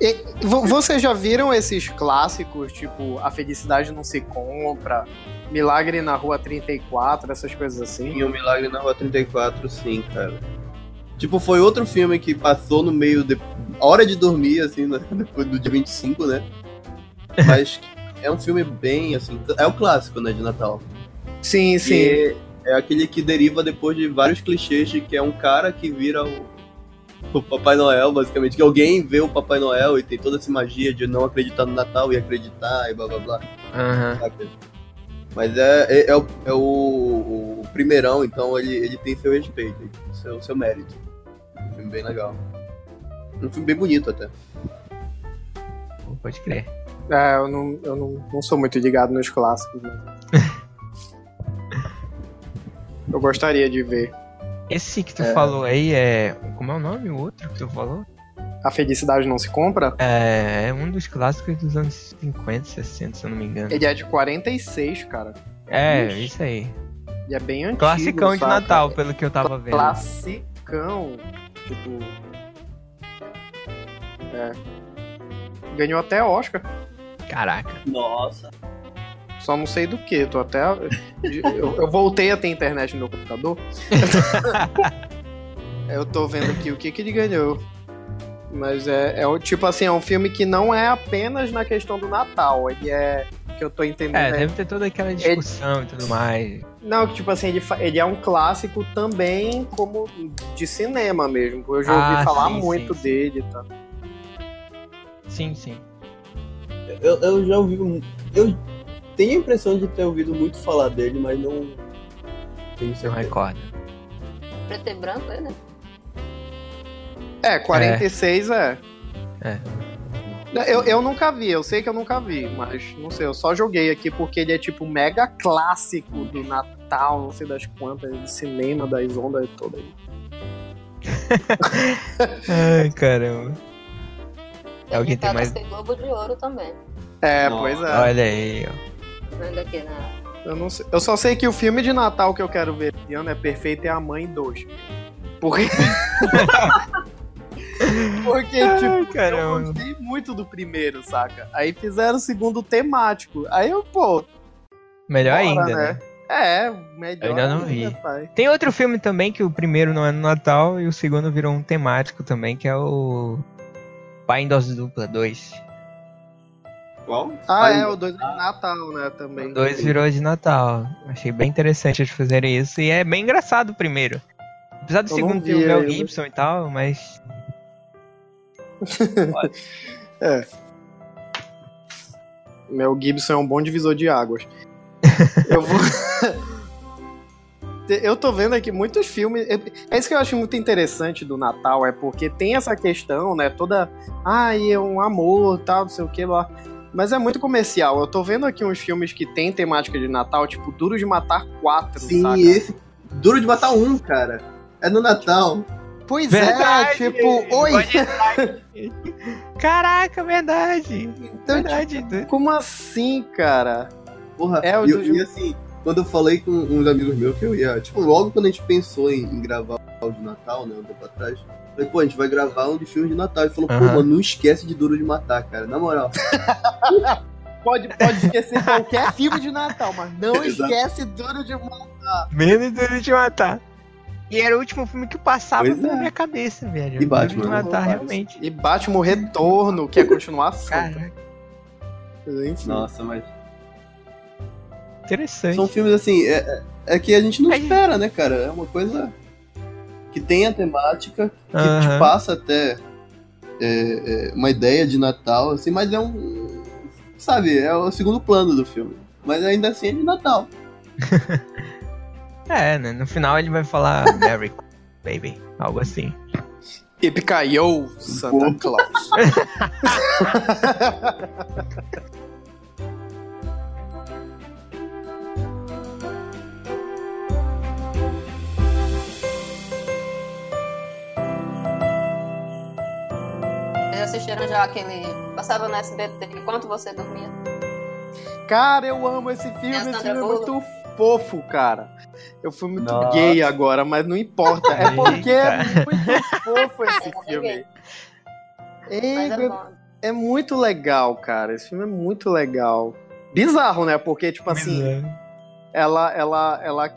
E, vo- vocês já viram esses clássicos, tipo A Felicidade Não Se Compra, Milagre na Rua 34, essas coisas assim? E o Milagre na Rua 34, sim, cara. Tipo, foi outro filme que passou no meio de hora de dormir, assim, né? depois do dia 25, né? Mas é um filme bem, assim, é o clássico, né, de Natal. Sim, sim. E é aquele que deriva depois de vários clichês de que é um cara que vira o, o Papai Noel, basicamente. Que alguém vê o Papai Noel e tem toda essa magia de não acreditar no Natal e acreditar e blá blá blá. Aham. saca? Mas é, é, é o, é o, o primeirão, então ele, ele tem seu respeito, seu, seu mérito. Um filme bem legal. Um filme bem bonito até. Pode crer. É, eu, não, eu não, não sou muito ligado nos clássicos, né? Eu gostaria de ver Esse que tu É. falou aí é. Como é o nome? O outro que tu falou? A Felicidade Não Se Compra. É, é um dos clássicos dos anos 50, 60, se eu não me engano. Ele é de 46, cara. É, isso aí. E é bem antigo. Classicão de? Natal, pelo que eu tava vendo. Classicão. Tipo. É. Ganhou até Oscar. Caraca. Nossa. Só não sei do que. Tô até. Eu, eu voltei a ter internet no meu computador. eu tô vendo aqui o que, que ele ganhou. Mas é, é o tipo assim, é um filme que não é apenas na questão do Natal. Ele é. Que eu tô entendendo. É, é- deve ter toda aquela discussão e tudo mais. Não, que tipo assim, ele, fa- ele é um clássico também como de cinema mesmo. Eu já ouvi Ah, falar sim, muito sim, dele, tá? Sim, sim. Eu, eu já ouvi. um- Eu tenho a impressão de ter ouvido muito falar dele, mas não. Tenho Não certeza. recordo. Preto e branco, é, né? É, 46 é. É. Eu, eu nunca vi, eu sei que eu nunca vi, mas não sei, eu só joguei aqui porque ele é tipo mega clássico do Natal, não sei das quantas, do cinema, das ondas todas aí. Ai, caramba. Alguém tem mais- ser Globo de Ouro também. É, Nossa. pois é. Olha aí, ó. Vendo aqui na Eu, não sei. eu só sei que o filme de Natal que eu quero ver esse ano é Perfeito é a Mãe 2. Porque. Porque, Ai, tipo, eu caramba. gostei muito do primeiro, saca? Aí fizeram o segundo temático. Aí eu, pô, Melhor Bora, ainda, né? né? é, melhor. Eu ainda não vi. pai. Tem outro filme também que o primeiro não é no Natal e o segundo virou um temático também, que é o Pai em Dose Dupla 2. Qual? Ah, é, o 2 de Natal, né, também. O 2 virou de Natal. Achei bem interessante eles fazerem isso e é bem engraçado o primeiro. Apesar do Eu segundo ter o Mel. Gibson e tal, mas Mel Gibson é um bom divisor de águas. eu vou. Eu tô vendo aqui muitos filmes. É isso que eu acho muito interessante do Natal, é porque tem essa questão, né? Toda. Ai, é um amor, tal, não sei o que lá. Mas é muito comercial. Eu tô vendo aqui uns filmes que tem temática de Natal, tipo Duro de Matar 4, Sim, saca? esse. Duro de matar um, cara. É no Natal. Pois Verdade! é, tipo, oi! Caraca, verdade! Então, verdade. Como assim, cara? Porra, É, o e, do- e assim, quando eu falei com uns amigos meus que eu ia, tipo, logo quando a gente pensou em, em gravar o de Natal, né, um tempo atrás, falei, pô, a gente vai gravar um de filme de Natal. Ele falou, pô, mano, não esquece de Duro de Matar, cara, na moral. Pode, pode esquecer qualquer filme de Natal, mas não Exato. esquece Duro de Matar. Menos duro de matar. E era o último filme que passava Pois pela é. minha cabeça, velho. E Batman, Duro de né? matar, Vários. realmente. E Batman Retorno, que é continuação. Cara, Enfim. Nossa, mas interessante. são filmes assim, é, é- é que a gente não espera, né, cara? É uma coisa que tem a temática, que te Aham. passa até é, é, uma ideia de Natal, assim, mas é um. Sabe, é o segundo plano do filme. Mas ainda assim é de Natal. É, né? No final ele vai falar Merry Baby. Algo assim. Epicaiou Santa. Claus. assistiram já aquele. Passava no SBT enquanto você dormia? Cara, eu amo esse filme. Esse filme é muito fofo, cara. Eu fui muito Nossa. gay agora, mas não importa. É porque é muito fofo esse É, filme. Mas É, é é muito legal, cara. Esse filme é muito legal. Bizarro, né? Porque, tipo assim, ela, ela, ela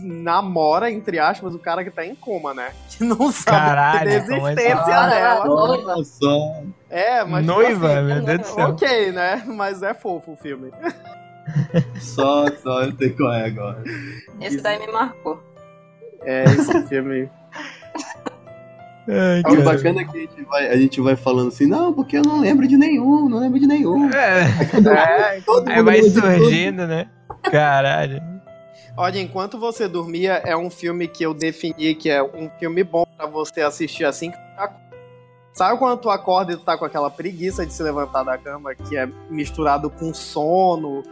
namora, entre aspas, o cara que tá em coma, né? Que não sabe Caralho, da é existência Ah, dela. Noiva. Nossa. É, mas tipo Noiva, assim, meu Deus do céu. Ok, né? Mas é fofo o filme. Só, só eu sei qual é agora. Esse daí me marcou. É, esse filme. Ai, O bacana é que a gente, vai, a gente vai falando assim, não, porque eu não lembro de nenhum, não lembro de nenhum. É, É, mundo vai surgindo, né? Caralho. Olha, Enquanto Você Dormia é um filme que eu defini que é um filme bom pra você assistir assim que tá- Sabe quando tu acorda e tu tá com aquela preguiça de se levantar da cama, que é misturado com sono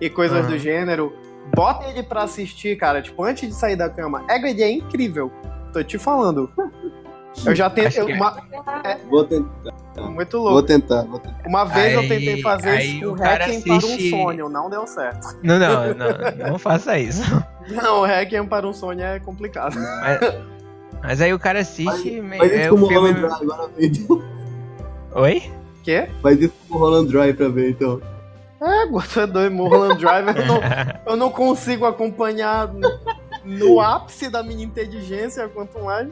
e coisas Aham. do gênero? Bota ele pra assistir, cara, tipo, antes de sair da cama. É, ele é incrível. Tô te falando. Eu já tentei. que é. Uma, Vou tentar, muito vou louco. tentar, vou tentar. Uma vez eu Aí- tentei fazer aí o cara Hacking para um assiste- sonho, não deu certo. Não, não, não, não faça isso. Não, o Hacking para um sonho é complicado. Mas, mas aí o cara assiste. Faz é isso o como o Roland filme... Dry agora ver, então. Oi? Quê? Faz isso como o Roland Dry pra ver, então. É, você é doido, Mulholland Drive, eu não, eu não consigo acompanhar no- no ápice da minha inteligência, quanto mais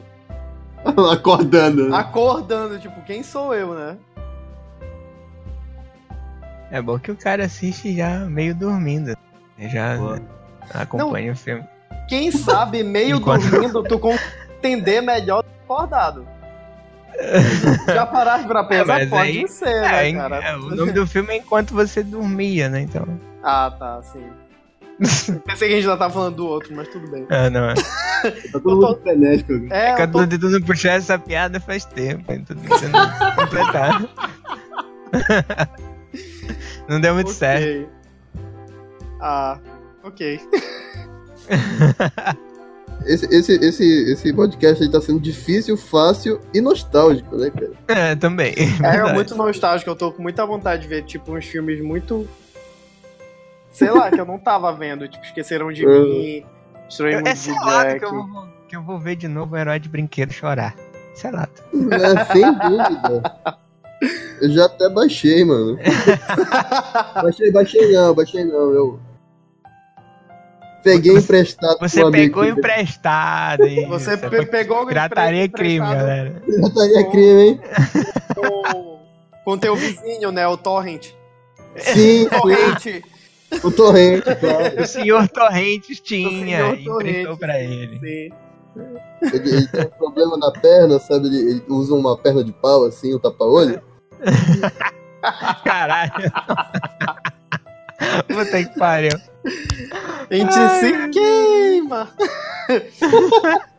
Acordando. né? acordando, tipo, quem sou eu, né? É bom que o cara assiste já meio dormindo. Já Boa. acompanha o filme. Quem sabe, meio Enquanto- dormindo, tu entender melhor do que acordado. Já paraste pra pensar? mas Pode aí- ser, É, né, cara? é, o nome do filme é Enquanto Você Dormia, né? Então. Ah, tá, sim. Pensei que a gente já tava falando do outro, mas tudo bem. Ah, não. Tá todo mundo frenético. É, eu tô... Quando eu tô tentando puxar essa piada faz tempo. hein? Tô tentando completar. Não deu muito certo. ok. Ah, ok. Esse, esse, esse, esse podcast aí tá sendo difícil, fácil e nostálgico, né, cara? É, também. É Verdade. muito nostálgico, eu tô com muita vontade de ver, tipo, uns filmes muito sei lá, que eu não tava vendo. Tipo, esqueceram de mim. Estranho É Mundo de selado Jack. que eu, vou, que eu vou ver de novo o herói de brinquedo chorar. Selado. É, sem dúvida. Eu já até baixei, mano. baixei, baixei não, baixei não. Eu peguei emprestado Você com um pegou amigo. emprestado. Isso. Você pe- pegou o Pirataria é crime, emprestado galera. Pirataria crime, hein? Com, com teu vizinho, né? O Torrent. Sim, Torrent. O torrente, claro. O senhor Torrentes tinha senhor e Torrentes. pra ele. Sim. Ele, ele tem um problema na perna, sabe? Ele, ele usa uma perna de pau assim, o tapa-olho. Caralho. Puta que pariu. A gente se queima.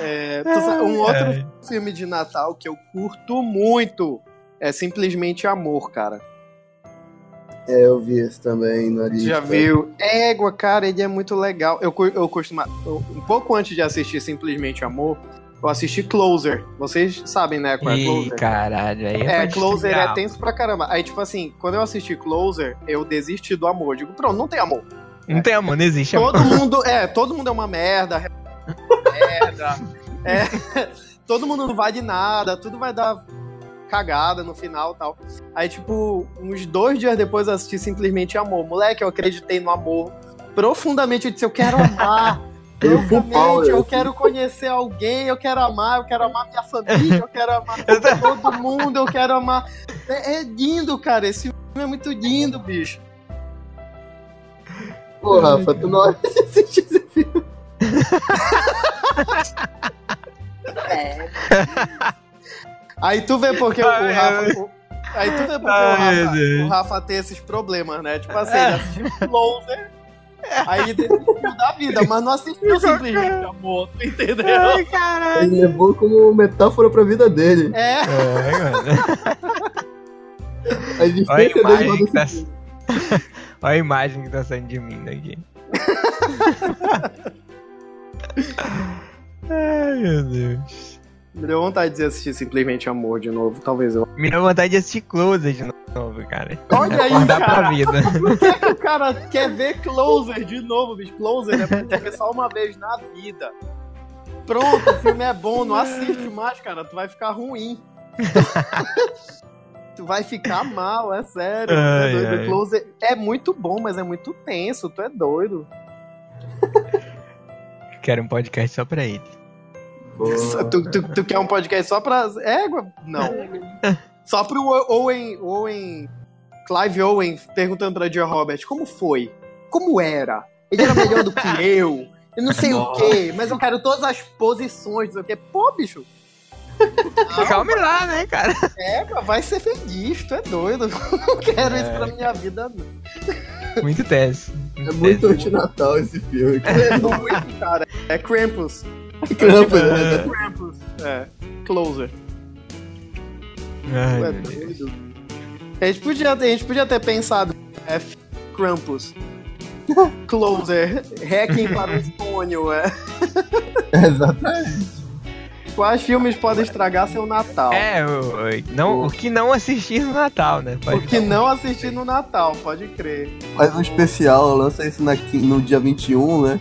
É, tu sabe, um outro Ai. filme de Natal que eu curto muito é simplesmente Amor, cara. É, eu vi esse também na lista. Já viu? Égua, cara, ele é muito legal. Eu, eu costumo. eu- um pouco antes de assistir Simplesmente Amor, eu assisti Closer. Vocês sabem, né, qual é Ih, Closer? caralho. Aí É, pra Closer é tenso pra caramba. Aí, tipo assim, quando eu assisti Closer, eu desisti do amor. Digo, pronto, não tem amor. Não tem amor, não existe amor. Todo mundo, é, todo mundo é uma merda. merda. É, todo mundo não vale nada, tudo vai dar cagada no final e tal. Aí, tipo, uns dois dias depois eu assisti simplesmente Amor. Moleque, eu acreditei no amor profundamente. Eu disse, eu quero amar. Profundamente, eu quero conhecer alguém, eu quero amar, eu quero amar minha família, eu quero amar todo mundo, eu quero amar. É, é lindo, cara. Esse filme é muito lindo, bicho. Pô, Rafa, tu não assistir esse filme. É, Aí tu vê porque o Rafa. o- Aí tu vê porque Ai, o, Rafa, o Rafa tem esses problemas, né? Tipo assim, ele assistiu Closer, aí ele desistiu da vida, mas não assistiu simplesmente amor, tu entendeu? Ai, caralho. Ele levou como metáfora pra vida dele. É, É, mano. A Olha a existência dele imagem que tá... Olha a imagem que tá saindo de mim daqui. Ai, meu Deus. Me deu vontade de assistir simplesmente amor de novo, talvez eu. Me deu vontade de assistir Closer de novo, cara. Olha aí, Acordar pra cara. vida. Por que, que o cara quer ver Closer de novo, bicho? Closer é pra gente ver só uma vez na vida. Pronto, o filme é bom, não assiste mais, cara. Tu vai ficar ruim. tu vai ficar mal, é sério. tu Ai, é, doido. ai. Closer é muito bom, mas é muito tenso. Tu é doido. Quero um podcast só pra ele. Pô, Tu, tu- tu quer um podcast só pra. Égua? Não. Só pro Owen. Owen. Clive Owen perguntando pra Joe Robert como foi? Como era? Ele era melhor do que eu? Eu não sei o quê, mas eu quero todas as posições, não sei o quê. Pô, bicho, Calme lá, né, cara? égua, vai ser feliz, tu é doido. Não quero isso pra minha vida, não. Muito tese. é muito anti-natal esse filme. cara. É muito, cara. É Krampus. Krampus, né? Krampus. É. Closer. Ai, Tu é meu Deus. doido. A gente podia, a gente podia ter pensado F. Krampus. Closer. Hacking para o sonho. É. Exatamente. Quais filmes podem estragar seu Natal? É, o, o- não, o que não assistir no Natal, né? O Pode que não assistir no Natal, pode crer. Faz um especial, lança esse na, no dia 21, né?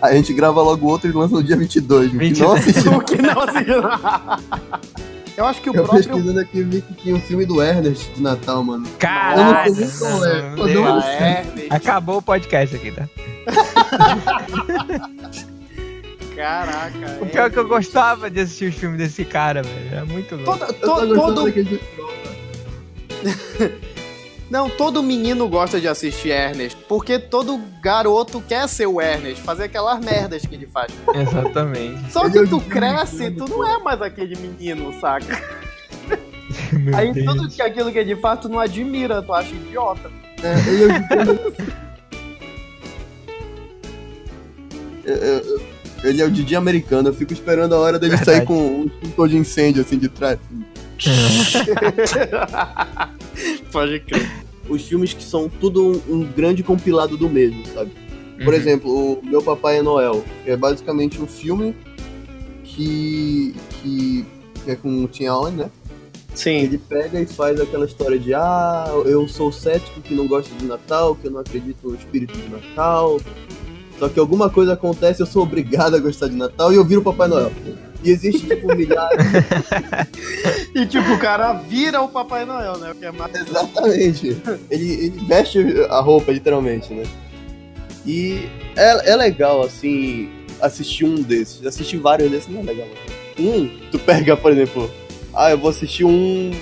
A gente grava logo outro e lança no dia 22. O que 22. não assistiu. O que não assistir Eu acho que o Eu próprio. pesquisando aqui vi que tinha um filme do Ernest de Natal, mano. Caralho! Eu não sei nem qual é. não Eu deu. não- é, Acabou o podcast aqui, tá? Caraca. O pior é que eu gostava de assistir os filmes desse cara, velho. É muito louco. Todo, Eu to- todo, daquele não, todo menino gosta de assistir Ernest, porque todo garoto quer ser o Ernest, fazer aquelas merdas que ele faz. Exatamente. Só que é tu de- cresce, tu não é mais aquele menino, saca? Meu Aí Deus. tudo que aquilo que ele faz, tu não admira, tu acha idiota. É, ele é o Eu- eu- eu- Ele é o Didi americano, eu fico esperando a hora dele Verdade. sair com um extintor de incêndio assim de trás. Pode crer. Os filmes que são tudo um, um grande compilado do mesmo, sabe? Por Uhum. exemplo, o Meu Papai é Noel, que é basicamente um filme que, que, que é com o Tim Allen, né? Sim. Ele pega e faz aquela história de ah, eu sou cético que não gosta de Natal, que eu não acredito no espírito de Natal. Só que alguma coisa acontece, eu sou obrigado a gostar de Natal e eu viro o Papai Noel. E existe, tipo, milhares. E tipo, o cara vira o Papai Noel, né? O que é mais... Exatamente. Ele, ele veste a roupa, literalmente, né? E é, é legal, assim, assistir um desses. Assistir vários desses não é legal. Um, tu pega, por exemplo, ah, eu vou assistir um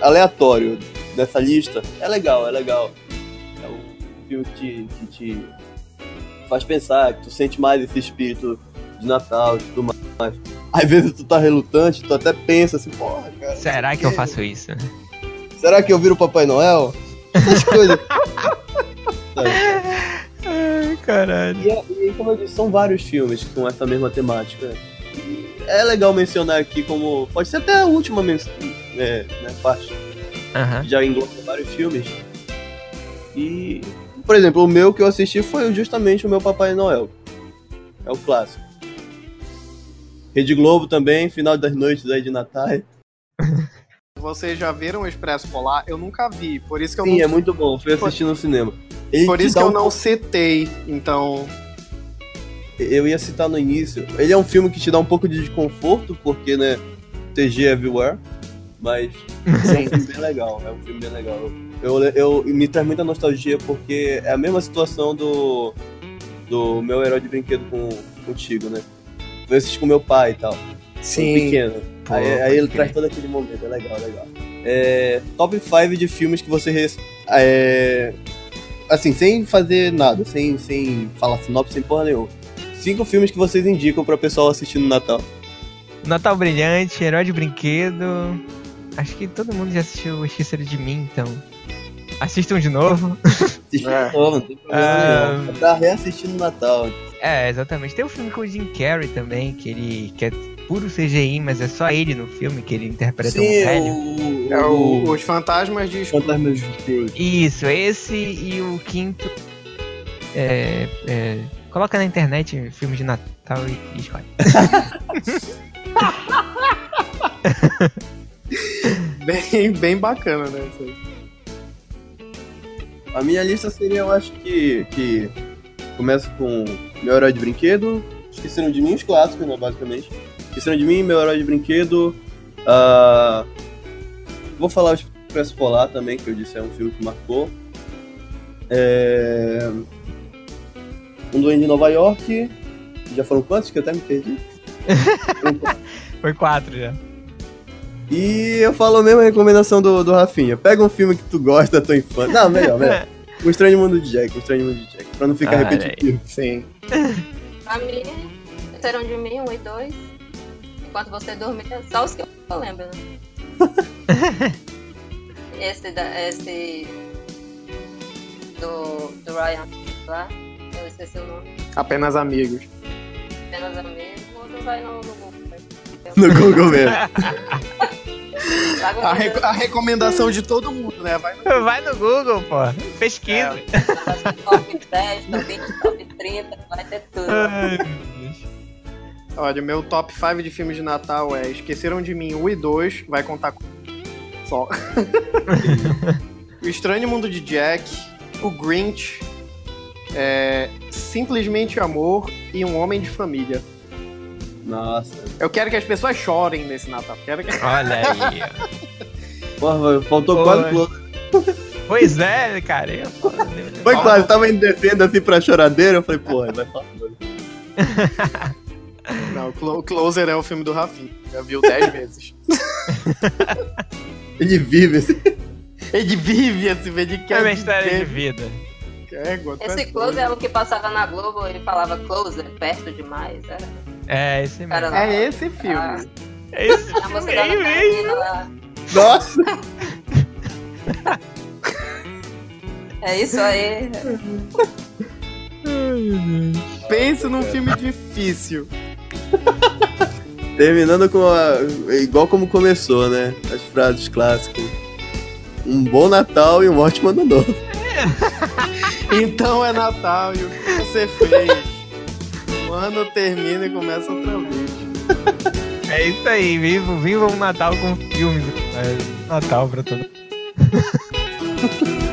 aleatório dessa lista. É legal, é legal. É um filme que te, que te faz pensar, que tu sente mais esse espírito de Natal e tudo mais. Às vezes tu tá relutante, tu até pensa assim, porra, cara. Será que eu faço isso? Será que eu viro o Papai Noel? Essas coisas. Ai, caralho. E, é- e como eu disse, são vários filmes com essa mesma temática. E é legal mencionar aqui como. Pode ser até a última men é, né, parte. Já engloba vários filmes. E. Por exemplo, o meu que eu assisti foi justamente o meu Papai Noel. É o clássico. Rede Globo também, final das noites aí de Natal. Vocês já viram o Expresso Polar? Eu nunca vi, por isso que eu Sim, não... é muito bom. Fui assistir no cinema. Ele Por isso que eu um não citei, então... Eu ia citar no início. Ele é um filme que te dá um pouco de desconforto, porque, né, TG Everywhere. Mas é um filme bem legal. É um filme bem legal. Eu, eu, me traz muita nostalgia porque é a mesma situação do, do meu herói de brinquedo com, contigo, né? Eu assisti com meu pai e tal. Quando pequeno. Pô, aí, aí ele traz todo aquele momento. É legal, legal. É, top 5 de filmes que você. É, assim, sem fazer nada, sem, sem falar sinopse, sem porra nenhuma. Cinco filmes que vocês indicam pra pessoal assistir no Natal. Natal Brilhante, Herói de Brinquedo. Acho que todo mundo já assistiu Esqueceram de Mim, então. Assistam de novo. É. de novo, não tem problema nenhum. É pra reassistir no Natal. É, exatamente. Tem um filme com o Jim Carrey também, que ele que é puro CGI, mas é só ele no filme, que ele interpreta um velho. o, É o, Os Fantasmas de Scrooge. Fantasmas de Scrooge. Isso, esse e o quinto. É, é, coloca na internet filme de Natal e, e escolhe. Bem, bem bacana, né? A minha lista seria, eu acho que, que começa com meu herói de brinquedo, esqueceram de mim os clássicos, né, basicamente. Esqueceram de mim, meu herói de brinquedo. ah, vou falar o Expresso Polar também, que eu disse é um filme que marcou. É, um Duende de Nova York. Já foram quantos que eu até me perdi? Foi quatro já. E eu falo a mesma recomendação do, do Rafinha. Pega um filme que tu gosta da tua infância. Não, melhor, melhor. O Estranho Mundo de Jack, o Estranho Mundo de Jack. Pra não ficar Ah, repetitivo. Sim. Pra mim, serão de mim, um e dois. Enquanto você dormia, só os que eu lembro, né? esse, da, esse do, do Ryan lá, eu esqueci o nome, Apenas amigos. apenas amigos, o outro vai no, no Google. No Google mesmo. A, rec- a recomendação de todo mundo, né? Vai no... Vai no Google, pô. Pesquisa. das top 10, top 20, top 30, vai ter tudo. Ai, meu Deus. Olha, o meu top 5 de filmes de Natal é Esqueceram de Mim 1 e 2, vai contar com. Só. o Estranho Mundo de Jack, O Grinch, é, Simplesmente Amor e Um Homem de Família. Nossa. Eu quero que as pessoas chorem nesse Natal. Quero que... Olha aí. Porra, faltou quase close. Pois é, cara. Eu... Foi quase, tava indo descendo assim pra choradeira. Eu falei, porra, vai falar. Não, Clo- Closer é o filme do Rafinha. Já viu 10 vezes. Ele vive esse. Ele vive esse vídeo que É minha história de vida. É Esse close é o que passava na Globo, ele falava close, perto demais. Era, É, esse mesmo. era É esse filme. Ah, É esse a meio. Natalina lá. Nossa! É isso aí. Pense num filme difícil. Terminando com a. Igual como começou, né? As frases clássicas. Um bom Natal e um ótimo ano novo. Então é Natal e o que você fez? O ano termina e começa outra vez. É isso aí. Viva, viva um Natal com filmes. É Natal pra todo